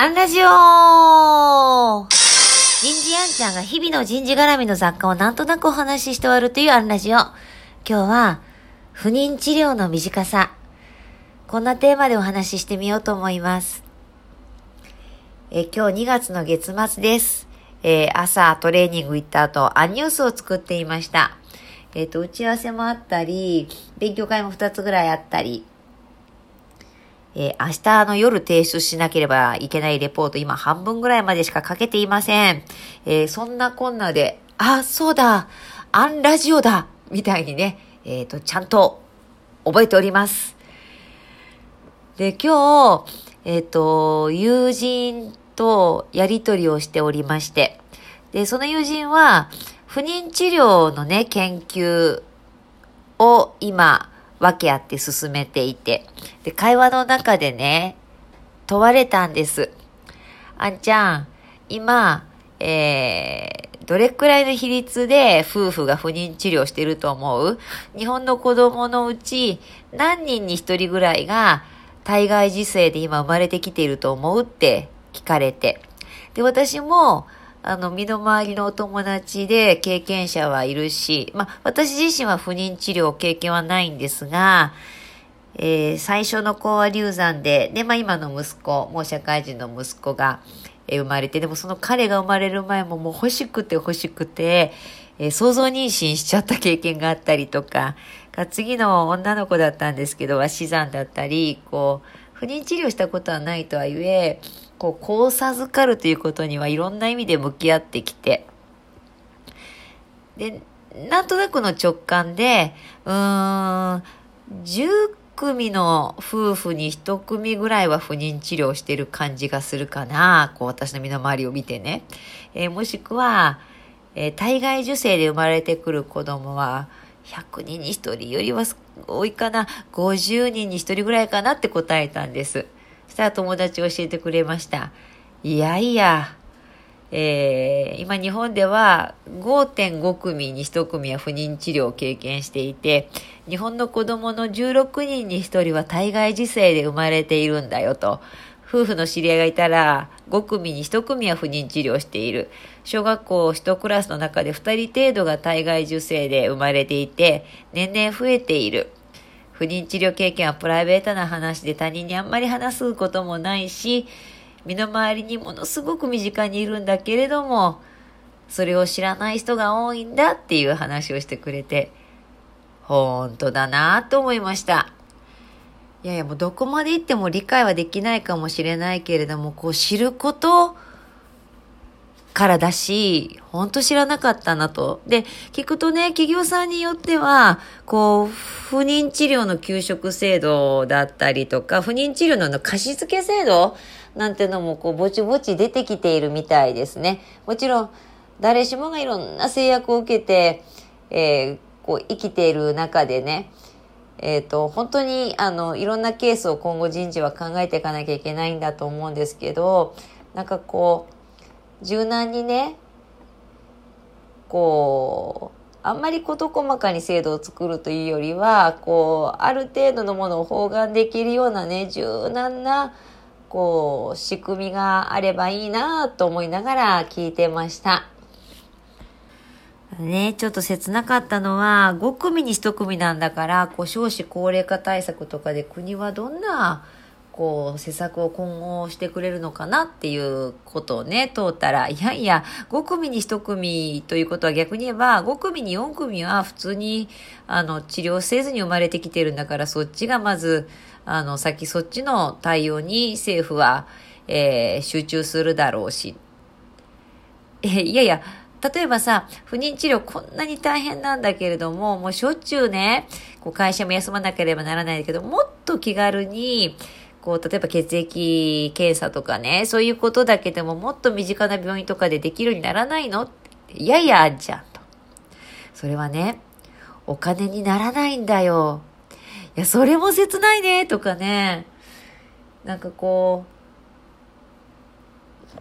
アンラジオ人事アンちゃんが日々の人事絡みの雑貨をなんとなくお話しして終わるというアンラジオ。今日は、不妊治療の短さ。こんなテーマでお話ししてみようと思います。え今日2月の月末です。えー、朝トレーニング行った後、アンニュースを作っていました。えっ、ー、と、打ち合わせもあったり、勉強会も2つぐらいあったり、えー、明日の夜提出しなければいけないレポート、今半分ぐらいまでしか書けていません。えー、そんなこんなで、あ、そうだ、アンラジオだ、みたいにね、えっ、ー、と、ちゃんと覚えております。で、今日、えっ、と、友人とやりとりをしておりまして、で、その友人は、不妊治療のね、研究を今、訳あって進めていて、で、会話の中でね、問われたんです。あんちゃん、今、えー、どれくらいの比率で夫婦が不妊治療してると思う？日本の子供のうち何人に一人ぐらいが体外受精で今生まれてきていると思う？って聞かれて。で、私も、あの、身の回りのお友達で経験者はいるし、まあ、私自身は不妊治療経験はないんですが、えー、最初の子は流産で、で、まあ、今の息子、もう社会人の息子が、えー、生まれて、でもその彼が生まれる前ももう欲しくて欲しくて、えー、想像妊娠しちゃった経験があったりとか、か次の女の子だったんですけど、は死産だったり、こう、不妊治療したことはないとはいえ、こう、こう授かるということにはいろんな意味で向き合ってきて、で、なんとなくの直感で、うーん、10組の夫婦に1組ぐらいは不妊治療してる感じがするかな。こう、私の身の回りを見てね。えー、もしくは、えー、体外受精で生まれてくる子供は、100人に1人よりは多いかな。50人に1人ぐらいかなって答えたんです。そしたら友達教えてくれました。いやいや、えー、今日本では5.5組に1組は不妊治療を経験していて、日本の子供の16人に1人は体外受精で生まれているんだよと。夫婦の知り合いがいたら5組に1組は不妊治療している。小学校1クラスの中で2人程度が体外受精で生まれていて、年々増えている。不妊治療経験はプライベートな話で他人にあんまり話すこともないし、身の回りにものすごく身近にいるんだけれども、それを知らない人が多いんだっていう話をしてくれて、本当だなと思いました。いやいやもうどこまで行っても理解はできないかもしれないけれども、こう知ることからだし、本当知らなかったなと。で、聞くとね、企業さんによっては、こう、不妊治療の給食制度だったりとか、不妊治療の貸付制度なんてのも、こう、ぼちぼち出てきているみたいですね。もちろん、誰しもがいろんな制約を受けて、えー、こう、生きている中でね、えっ、ー、と、本当に、あの、いろんなケースを今後人事は考えていかなきゃいけないんだと思うんですけど、なんかこう、柔軟にね、こう、あんまり事細かに制度を作るというよりは、こう、ある程度のものを包含できるようなね、柔軟な、こう、仕組みがあればいいなと思いながら聞いてました。ね、ちょっと切なかったのは、5組に1組なんだから、こう、少子高齢化対策とかで国はどんなこう、施策を今後してくれるのかなっていうことをね、通ったら、いやいや、5組に1組ということは逆に言えば、5組に4組は普通に、あの、治療せずに生まれてきてるんだから、そっちがまず、あの、先そっちの対応に政府は、えー、集中するだろうし。え、いやいや、例えばさ、不妊治療こんなに大変なんだけれども、もうしょっちゅうね、こう会社も休まなければならないけど、もっと気軽に、こう、例えば血液検査とかね、そういうことだけでももっと身近な病院とかでできるようにならないの？いやいや、あんじゃんと。それはね、お金にならないんだよ。いや、それも切ないね、とかね。なんかこう、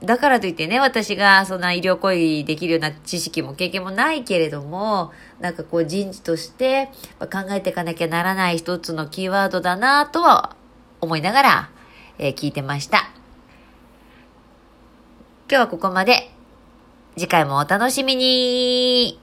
だからといってね、私がそんな医療行為できるような知識も経験もないけれども、なんかこう人事として考えていかなきゃならない一つのキーワードだなとは思いながら、えー、聞いてました。今日はここまで。次回もお楽しみに